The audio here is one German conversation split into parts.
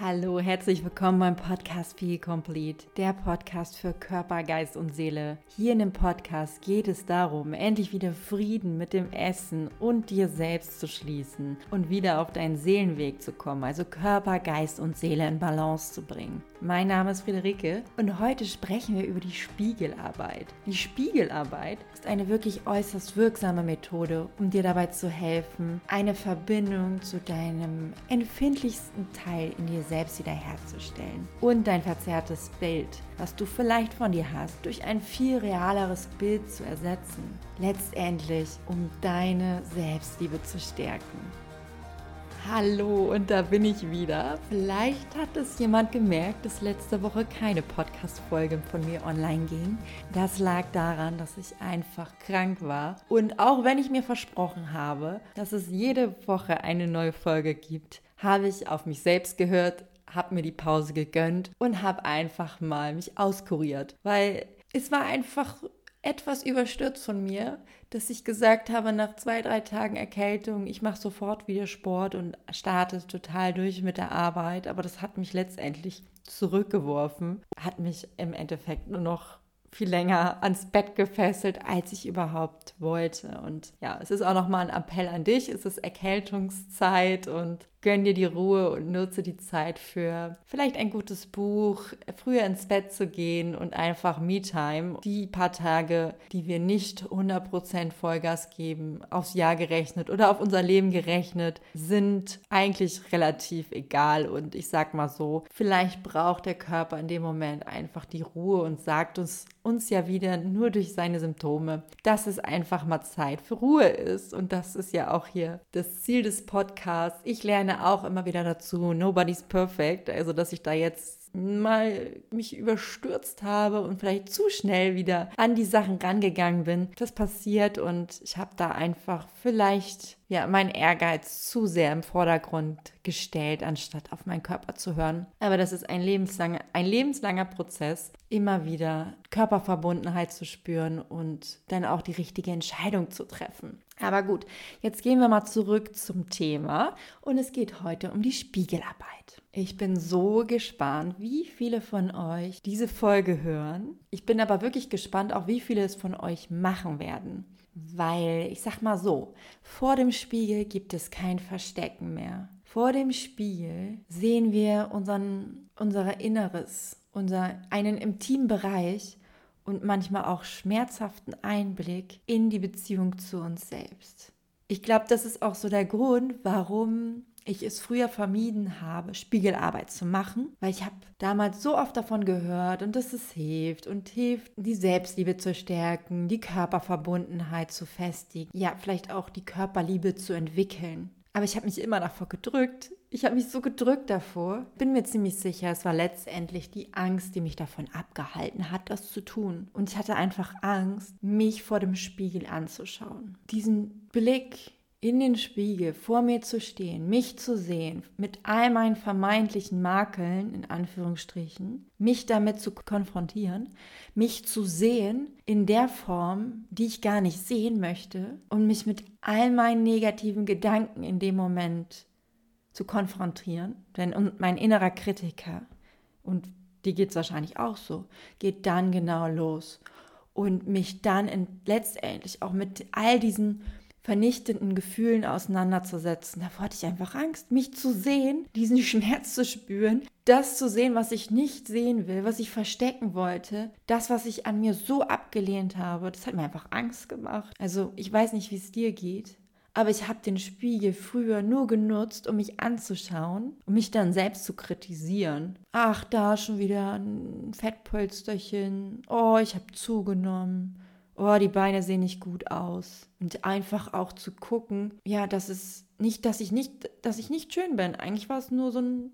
Hallo, herzlich willkommen beim Podcast Feel Complete, der Podcast für Körper, Geist und Seele. Hier in dem Podcast geht es darum, endlich wieder Frieden mit dem Essen und dir selbst zu schließen und wieder auf deinen Seelenweg zu kommen, also Körper, Geist und Seele in Balance zu bringen. Mein Name ist Friederike und heute sprechen wir über die Spiegelarbeit. Die Spiegelarbeit ist eine wirklich äußerst wirksame Methode, um dir dabei zu helfen, eine Verbindung zu deinem empfindlichsten Teil in dir selbst wiederherzustellen und dein verzerrtes Bild, was du vielleicht von dir hast, durch ein viel realeres Bild zu ersetzen. Letztendlich, um deine Selbstliebe zu stärken. Hallo, und da bin ich wieder. Vielleicht hat es jemand gemerkt, dass letzte Woche keine Podcast-Folge von mir online ging. Das lag daran, dass ich einfach krank war. Und auch wenn ich mir versprochen habe, dass es jede Woche eine neue Folge gibt, habe ich auf mich selbst gehört, habe mir die Pause gegönnt und habe einfach mal mich auskuriert, weil es war einfach etwas überstürzt von mir, dass ich gesagt habe, nach zwei, drei Tagen Erkältung, ich mache sofort wieder Sport und starte total durch mit der Arbeit. Aber das hat mich letztendlich zurückgeworfen, hat mich im Endeffekt nur noch viel länger ans Bett gefesselt, als ich überhaupt wollte. Und ja, es ist auch nochmal ein Appell an dich. Es ist Erkältungszeit und Gönn dir die Ruhe und nutze die Zeit für vielleicht ein gutes Buch, früher ins Bett zu gehen und einfach Me-Time. Die paar Tage, die wir nicht 100% Vollgas geben, aufs Jahr gerechnet oder auf unser Leben gerechnet, sind eigentlich relativ egal. Und ich sag mal so, vielleicht braucht der Körper in dem Moment einfach die Ruhe und sagt uns, uns ja wieder nur durch seine Symptome, dass es einfach mal Zeit für Ruhe ist. Und das ist ja auch hier das Ziel des Podcasts. Ich lerne auch immer wieder dazu, nobody's perfect. Also, dass ich da jetzt mal mich überstürzt habe und vielleicht zu schnell wieder an die Sachen rangegangen bin. Das passiert und ich habe da einfach vielleicht ja meinen Ehrgeiz zu sehr im Vordergrund gestellt, anstatt auf meinen Körper zu hören. Aber das ist ein lebenslanger, ein lebenslanger Prozess, immer wieder Körperverbundenheit zu spüren und dann auch die richtige Entscheidung zu treffen. Aber gut, jetzt gehen wir mal zurück zum Thema und es geht heute um die Spiegelarbeit. Ich bin so gespannt, wie viele von euch diese Folge hören. Ich bin aber wirklich gespannt, auch wie viele es von euch machen werden. Weil, ich sag mal so, vor dem Spiegel gibt es kein Verstecken mehr. Vor dem Spiegel sehen wir unseren, unser Inneres, unser, einen intimen Bereich und manchmal auch schmerzhaften Einblick in die Beziehung zu uns selbst. Ich glaube, das ist auch so der Grund, warum ich es früher vermieden habe, Spiegelarbeit zu machen, weil ich habe damals so oft davon gehört und dass es hilft und hilft, die Selbstliebe zu stärken, die Körperverbundenheit zu festigen, ja, vielleicht auch die Körperliebe zu entwickeln. Aber ich habe mich immer davor gedrückt. Ich habe mich so gedrückt davor. Bin mir ziemlich sicher, es war letztendlich die Angst, die mich davon abgehalten hat, das zu tun. Und ich hatte einfach Angst, mich vor dem Spiegel anzuschauen. Diesen Blick in den Spiegel vor mir zu stehen, mich zu sehen, mit all meinen vermeintlichen Makeln, in Anführungsstrichen, mich damit zu konfrontieren, mich zu sehen in der Form, die ich gar nicht sehen möchte und mich mit all meinen negativen Gedanken in dem Moment zu konfrontieren. Denn mein innerer Kritiker, und die geht es wahrscheinlich auch so, geht dann genau los und mich dann in, letztendlich auch mit all diesen vernichtenden Gefühlen auseinanderzusetzen. Da hatte ich einfach Angst, mich zu sehen, diesen Schmerz zu spüren, das zu sehen, was ich nicht sehen will, was ich verstecken wollte, das, was ich an mir so abgelehnt habe. Das hat mir einfach Angst gemacht. Also ich weiß nicht, wie es dir geht. Aber ich habe den Spiegel früher nur genutzt, um mich anzuschauen, um mich dann selbst zu kritisieren. Ach, da schon wieder ein Fettpolsterchen. Oh, ich habe zugenommen oh, die Beine sehen nicht gut aus. Und einfach auch zu gucken, ja, das ist nicht, dass ich nicht, dass ich nicht schön bin. Eigentlich war es nur so ein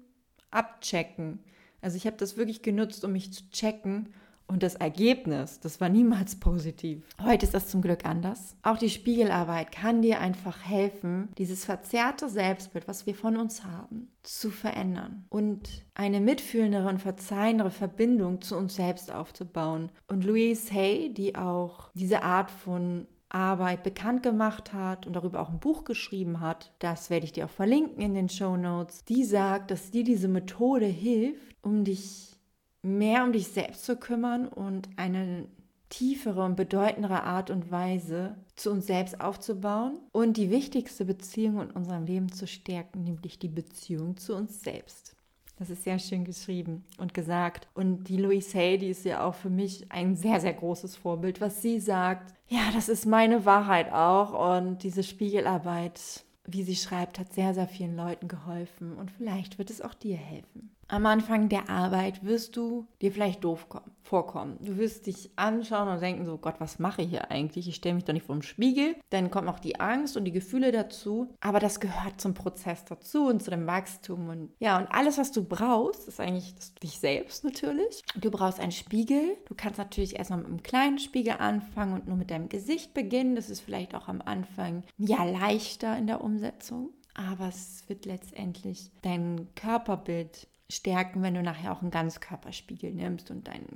Abchecken. Also ich habe das wirklich genutzt, um mich zu checken und das Ergebnis, das war niemals positiv. Heute ist das zum Glück anders. Auch die Spiegelarbeit kann dir einfach helfen, dieses verzerrte Selbstbild, was wir von uns haben, zu verändern und eine mitfühlendere und verzeihende Verbindung zu uns selbst aufzubauen. Und Louise Hay, die auch diese Art von Arbeit bekannt gemacht hat und darüber auch ein Buch geschrieben hat. Das werde ich dir auch verlinken in den Show Notes. Die sagt, dass dir diese Methode hilft, um dich mehr um dich selbst zu kümmern und eine tiefere und bedeutendere Art und Weise zu uns selbst aufzubauen und die wichtigste Beziehung in unserem Leben zu stärken, nämlich die Beziehung zu uns selbst. Das ist sehr schön geschrieben und gesagt. Und die Louise Hay, die ist ja auch für mich ein sehr, sehr großes Vorbild. Was sie sagt, ja, das ist meine Wahrheit auch. Und diese Spiegelarbeit, wie sie schreibt, hat sehr, sehr vielen Leuten geholfen. Und vielleicht wird es auch dir helfen. Am Anfang der Arbeit wirst du dir vielleicht doof vorkommen. Du wirst dich anschauen und denken so, Gott, was mache ich hier eigentlich? Ich stelle mich doch nicht vor den Spiegel. Dann kommt auch die Angst und die Gefühle dazu. Aber das gehört zum Prozess dazu und zu dem Wachstum. Und ja, und alles, was du brauchst, ist eigentlich dich selbst natürlich. Du brauchst einen Spiegel. Du kannst natürlich erstmal mit einem kleinen Spiegel anfangen und nur mit deinem Gesicht beginnen. Das ist vielleicht auch am Anfang ja leichter in der Umsetzung. Aber es wird letztendlich dein Körperbild stärken, wenn du nachher auch einen Ganzkörperspiegel nimmst und deine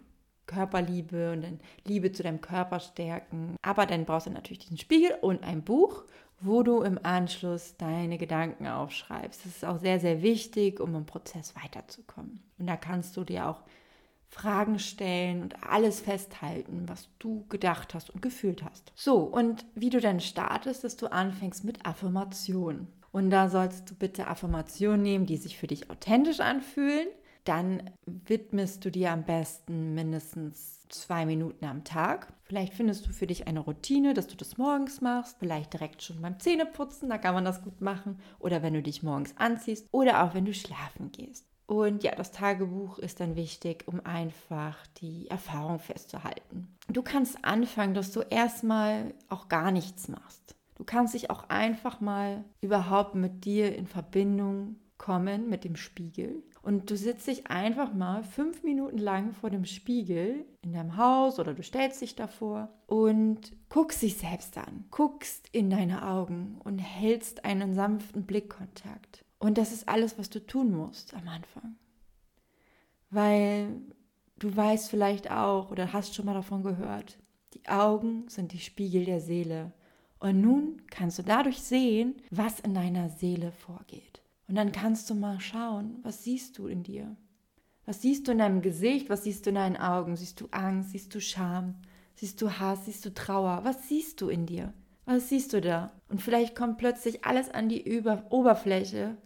Körperliebe und deine Liebe zu deinem Körper stärken. Aber dann brauchst du natürlich diesen Spiegel und ein Buch, wo du im Anschluss deine Gedanken aufschreibst. Das ist auch sehr, sehr wichtig, um im Prozess weiterzukommen. Und da kannst du dir auch Fragen stellen und alles festhalten, was du gedacht hast und gefühlt hast. So, und wie du dann startest, dass du anfängst mit Affirmation. Und da sollst du bitte Affirmationen nehmen, die sich für dich authentisch anfühlen. Dann widmest du dir am besten mindestens zwei Minuten am Tag. Vielleicht findest du für dich eine Routine, dass du das morgens machst, vielleicht direkt schon beim Zähneputzen, da kann man das gut machen. Oder wenn du dich morgens anziehst oder auch wenn du schlafen gehst. Und ja, das Tagebuch ist dann wichtig, um einfach die Erfahrung festzuhalten. Du kannst anfangen, dass du erstmal auch gar nichts machst. Kannst dich auch einfach mal überhaupt mit dir in Verbindung kommen, mit dem Spiegel. Und du sitzt dich einfach mal fünf Minuten lang vor dem Spiegel in deinem Haus oder du stellst dich davor und guckst dich selbst an, guckst in deine Augen und hältst einen sanften Blickkontakt. Und das ist alles, was du tun musst am Anfang. Weil du weißt vielleicht auch oder hast schon mal davon gehört, die Augen sind die Spiegel der Seele. Und nun kannst du dadurch sehen, was in deiner Seele vorgeht. Und dann kannst du mal schauen, was siehst du in dir? Was siehst du in deinem Gesicht? Was siehst du in deinen Augen? Siehst du Angst? Siehst du Scham? Siehst du Hass? Siehst du Trauer? Was siehst du in dir? Was siehst du da? Und vielleicht kommt plötzlich alles an die Über Oberfläche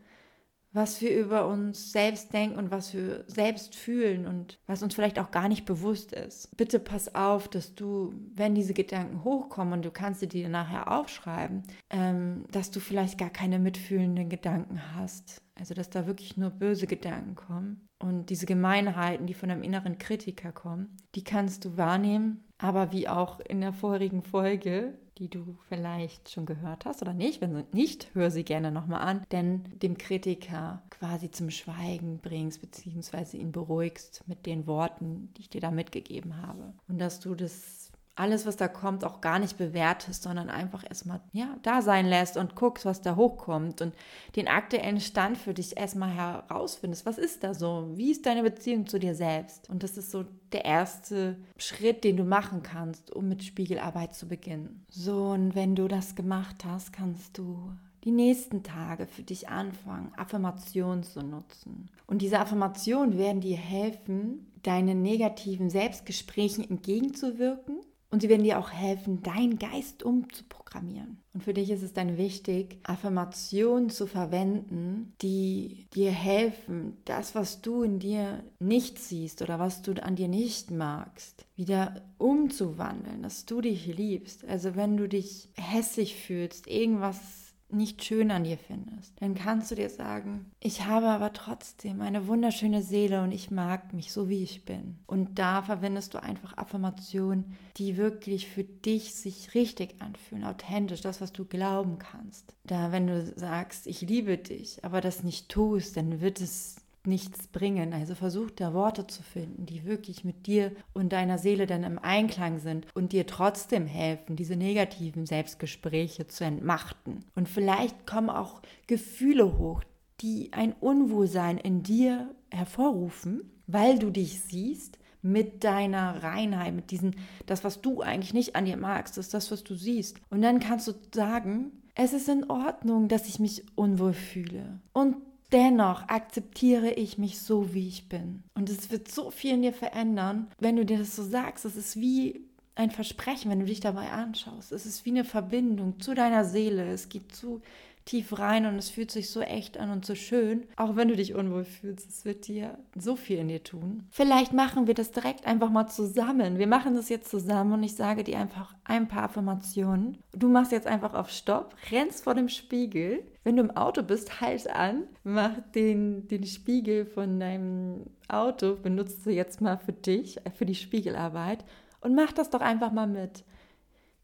was wir über uns selbst denken und was wir selbst fühlen und was uns vielleicht auch gar nicht bewusst ist. Bitte pass auf, dass du, wenn diese Gedanken hochkommen und du kannst sie dir nachher aufschreiben, ähm, dass du vielleicht gar keine mitfühlenden Gedanken hast. Also dass da wirklich nur böse Gedanken kommen. Und diese Gemeinheiten, die von einem inneren Kritiker kommen, die kannst du wahrnehmen. Aber wie auch in der vorherigen Folge die du vielleicht schon gehört hast oder nicht. Wenn nicht, hör sie gerne nochmal an, denn dem Kritiker quasi zum Schweigen bringst, beziehungsweise ihn beruhigst mit den Worten, die ich dir da mitgegeben habe. Und dass du das alles, was da kommt, auch gar nicht bewertest, sondern einfach erstmal ja, da sein lässt und guckst, was da hochkommt und den aktuellen Stand für dich erstmal herausfindest. Was ist da so? Wie ist deine Beziehung zu dir selbst? Und das ist so der erste Schritt, den du machen kannst, um mit Spiegelarbeit zu beginnen. So, und wenn du das gemacht hast, kannst du die nächsten Tage für dich anfangen, Affirmationen zu nutzen. Und diese Affirmationen werden dir helfen, deinen negativen Selbstgesprächen entgegenzuwirken und sie werden dir auch helfen, deinen Geist umzuprogrammieren. Und für dich ist es dann wichtig, Affirmationen zu verwenden, die dir helfen, das, was du in dir nicht siehst oder was du an dir nicht magst, wieder umzuwandeln, dass du dich liebst. Also wenn du dich hässlich fühlst, irgendwas nicht schön an dir findest, dann kannst du dir sagen, ich habe aber trotzdem eine wunderschöne Seele und ich mag mich so, wie ich bin. Und da verwendest du einfach Affirmationen, die wirklich für dich sich richtig anfühlen, authentisch, das, was du glauben kannst. Da, wenn du sagst, ich liebe dich, aber das nicht tust, dann wird es nichts bringen. Also versuch da Worte zu finden, die wirklich mit dir und deiner Seele dann im Einklang sind und dir trotzdem helfen, diese negativen Selbstgespräche zu entmachten. Und vielleicht kommen auch Gefühle hoch, die ein Unwohlsein in dir hervorrufen, weil du dich siehst, mit deiner Reinheit, mit diesem, das, was du eigentlich nicht an dir magst, ist das, was du siehst. Und dann kannst du sagen, es ist in Ordnung, dass ich mich unwohl fühle. Und dennoch akzeptiere ich mich so, wie ich bin. Und es wird so viel in dir verändern, wenn du dir das so sagst. Es ist wie ein Versprechen, wenn du dich dabei anschaust. Es ist wie eine Verbindung zu deiner Seele. Es geht zu tief rein und es fühlt sich so echt an und so schön. Auch wenn du dich unwohl fühlst, es wird dir so viel in dir tun. Vielleicht machen wir das direkt einfach mal zusammen. Wir machen das jetzt zusammen und ich sage dir einfach ein paar Affirmationen. Du machst jetzt einfach auf Stopp, rennst vor dem Spiegel. Wenn du im Auto bist, halt an, mach den, den Spiegel von deinem Auto, benutzt du jetzt mal für dich, für die Spiegelarbeit und mach das doch einfach mal mit.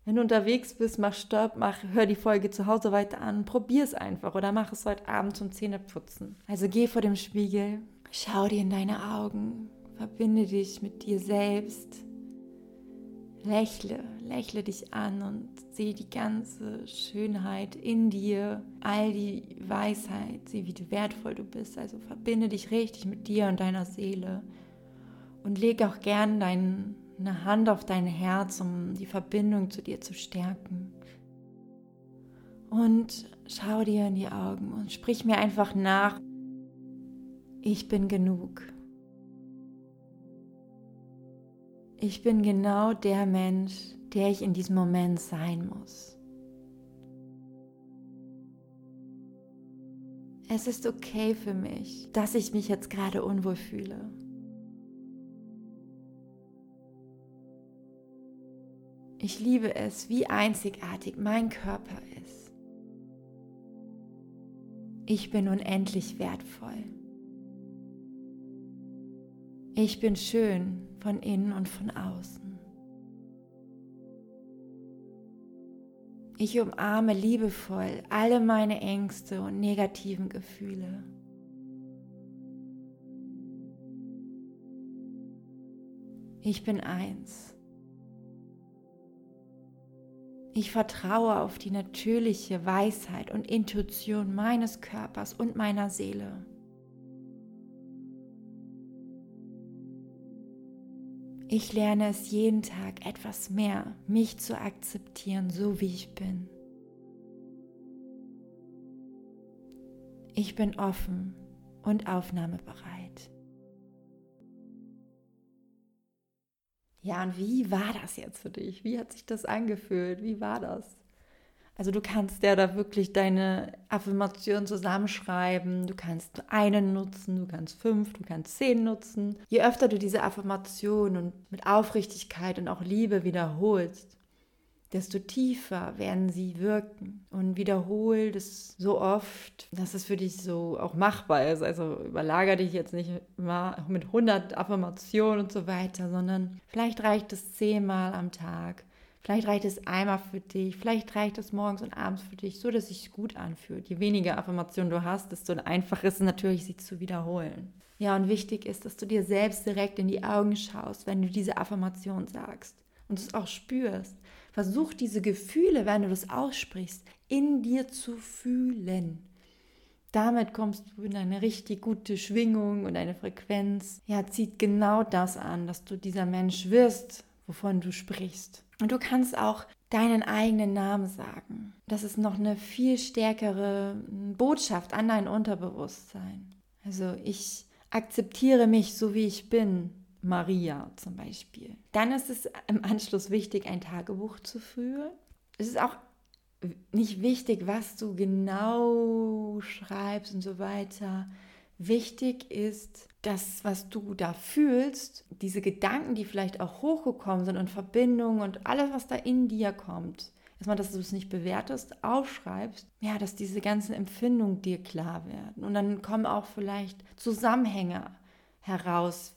Wenn du unterwegs bist, mach Stopp, mach, hör die Folge zu Hause weiter an, probier es einfach oder mach es heute Abend zum Zähneputzen. Also geh vor dem Spiegel, schau dir in deine Augen, verbinde dich mit dir selbst, lächle, lächle dich an und sehe die ganze Schönheit in dir, all die Weisheit, sieh, wie wertvoll du bist. Also verbinde dich richtig mit dir und deiner Seele und leg auch gern deinen eine Hand auf dein Herz, um die Verbindung zu dir zu stärken. Und schau dir in die Augen und sprich mir einfach nach, ich bin genug. Ich bin genau der Mensch, der ich in diesem Moment sein muss. Es ist okay für mich, dass ich mich jetzt gerade unwohl fühle. Ich liebe es, wie einzigartig mein Körper ist. Ich bin unendlich wertvoll. Ich bin schön von innen und von außen. Ich umarme liebevoll alle meine Ängste und negativen Gefühle. Ich bin eins. Ich vertraue auf die natürliche Weisheit und Intuition meines Körpers und meiner Seele. Ich lerne es jeden Tag etwas mehr, mich zu akzeptieren, so wie ich bin. Ich bin offen und aufnahmebereit. Ja, und wie war das jetzt für dich? Wie hat sich das angefühlt? Wie war das? Also du kannst ja da wirklich deine Affirmation zusammenschreiben. Du kannst einen nutzen, du kannst fünf, du kannst zehn nutzen. Je öfter du diese Affirmation und mit Aufrichtigkeit und auch Liebe wiederholst, desto tiefer werden sie wirken. Und wiederhol das so oft, dass es für dich so auch machbar ist. Also überlager dich jetzt nicht immer mit 100 Affirmationen und so weiter, sondern vielleicht reicht es zehnmal am Tag. Vielleicht reicht es einmal für dich, vielleicht reicht es morgens und abends für dich, so dass es sich gut anfühlt. Je weniger Affirmationen du hast, desto einfacher ist es natürlich, sie zu wiederholen. Ja, und wichtig ist, dass du dir selbst direkt in die Augen schaust, wenn du diese Affirmation sagst und es auch spürst. Versuch diese Gefühle, wenn du das aussprichst, in dir zu fühlen. Damit kommst du in eine richtig gute Schwingung und eine Frequenz. Ja, zieht genau das an, dass du dieser Mensch wirst, wovon du sprichst. Und du kannst auch deinen eigenen Namen sagen. Das ist noch eine viel stärkere Botschaft an dein Unterbewusstsein. Also ich akzeptiere mich so, wie ich bin. Maria zum Beispiel. Dann ist es im Anschluss wichtig, ein Tagebuch zu führen. Es ist auch nicht wichtig, was du genau schreibst und so weiter. Wichtig ist, das, was du da fühlst, diese Gedanken, die vielleicht auch hochgekommen sind und Verbindungen und alles, was da in dir kommt, erstmal, dass du es nicht bewertest, aufschreibst, ja, dass diese ganzen Empfindungen dir klar werden. Und dann kommen auch vielleicht Zusammenhänge heraus,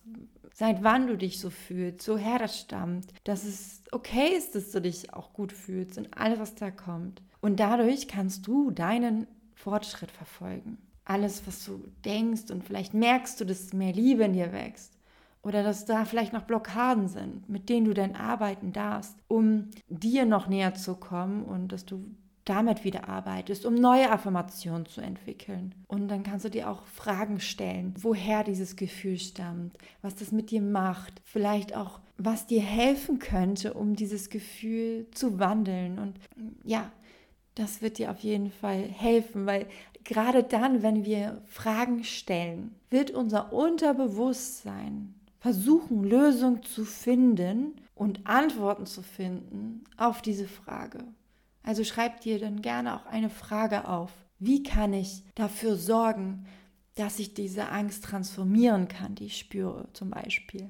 seit wann du dich so fühlst, woher das stammt, dass es okay ist, dass du dich auch gut fühlst und alles, was da kommt. Und dadurch kannst du deinen Fortschritt verfolgen. Alles, was du denkst und vielleicht merkst du, dass mehr Liebe in dir wächst oder dass da vielleicht noch Blockaden sind, mit denen du dann arbeiten darfst, um dir noch näher zu kommen und dass du damit wieder arbeitest, um neue Affirmationen zu entwickeln. Und dann kannst du dir auch Fragen stellen, woher dieses Gefühl stammt, was das mit dir macht, vielleicht auch, was dir helfen könnte, um dieses Gefühl zu wandeln. Und ja, das wird dir auf jeden Fall helfen, weil gerade dann, wenn wir Fragen stellen, wird unser Unterbewusstsein versuchen, Lösungen zu finden und Antworten zu finden auf diese Frage. Also schreib dir dann gerne auch eine Frage auf. Wie kann ich dafür sorgen, dass ich diese Angst transformieren kann, die ich spüre zum Beispiel?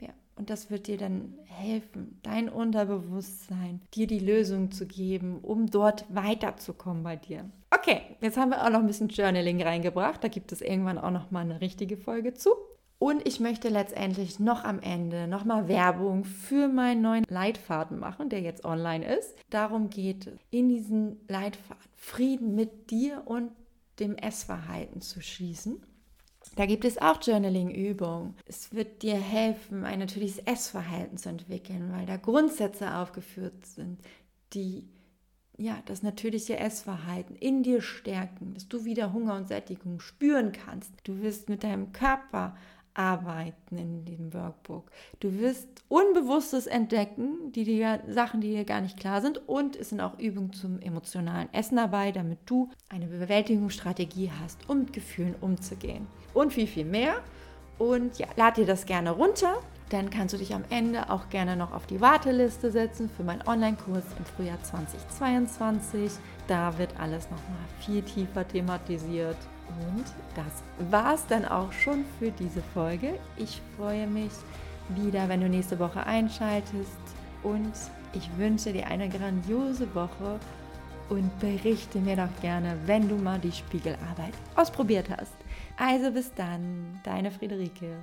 Ja, und das wird dir dann helfen, dein Unterbewusstsein, dir die Lösung zu geben, um dort weiterzukommen bei dir. Okay, jetzt haben wir auch noch ein bisschen Journaling reingebracht. Da gibt es irgendwann auch noch mal eine richtige Folge zu. Und ich möchte letztendlich noch am Ende nochmal Werbung für meinen neuen Leitfaden machen, der jetzt online ist. Darum geht es, in diesen Leitfaden Frieden mit dir und dem Essverhalten zu schließen. Da gibt es auch Journaling-Übungen. Es wird dir helfen, ein natürliches Essverhalten zu entwickeln, weil da Grundsätze aufgeführt sind, die ja, das natürliche Essverhalten in dir stärken, dass du wieder Hunger und Sättigung spüren kannst. Du wirst mit deinem Körper arbeiten in dem Workbook. Du wirst Unbewusstes entdecken, die dir, Sachen, die dir gar nicht klar sind. Und es sind auch Übungen zum emotionalen Essen dabei, damit du eine Bewältigungsstrategie hast, um mit Gefühlen umzugehen. Und viel, viel mehr. Und ja, lad dir das gerne runter. Dann kannst du dich am Ende auch gerne noch auf die Warteliste setzen für meinen Online-Kurs im Frühjahr 2022. Da wird alles nochmal viel tiefer thematisiert. Und das war es dann auch schon für diese Folge. Ich freue mich wieder, wenn du nächste Woche einschaltest und ich wünsche dir eine grandiose Woche und berichte mir doch gerne, wenn du mal die Spiegelarbeit ausprobiert hast. Also bis dann, deine Friederike.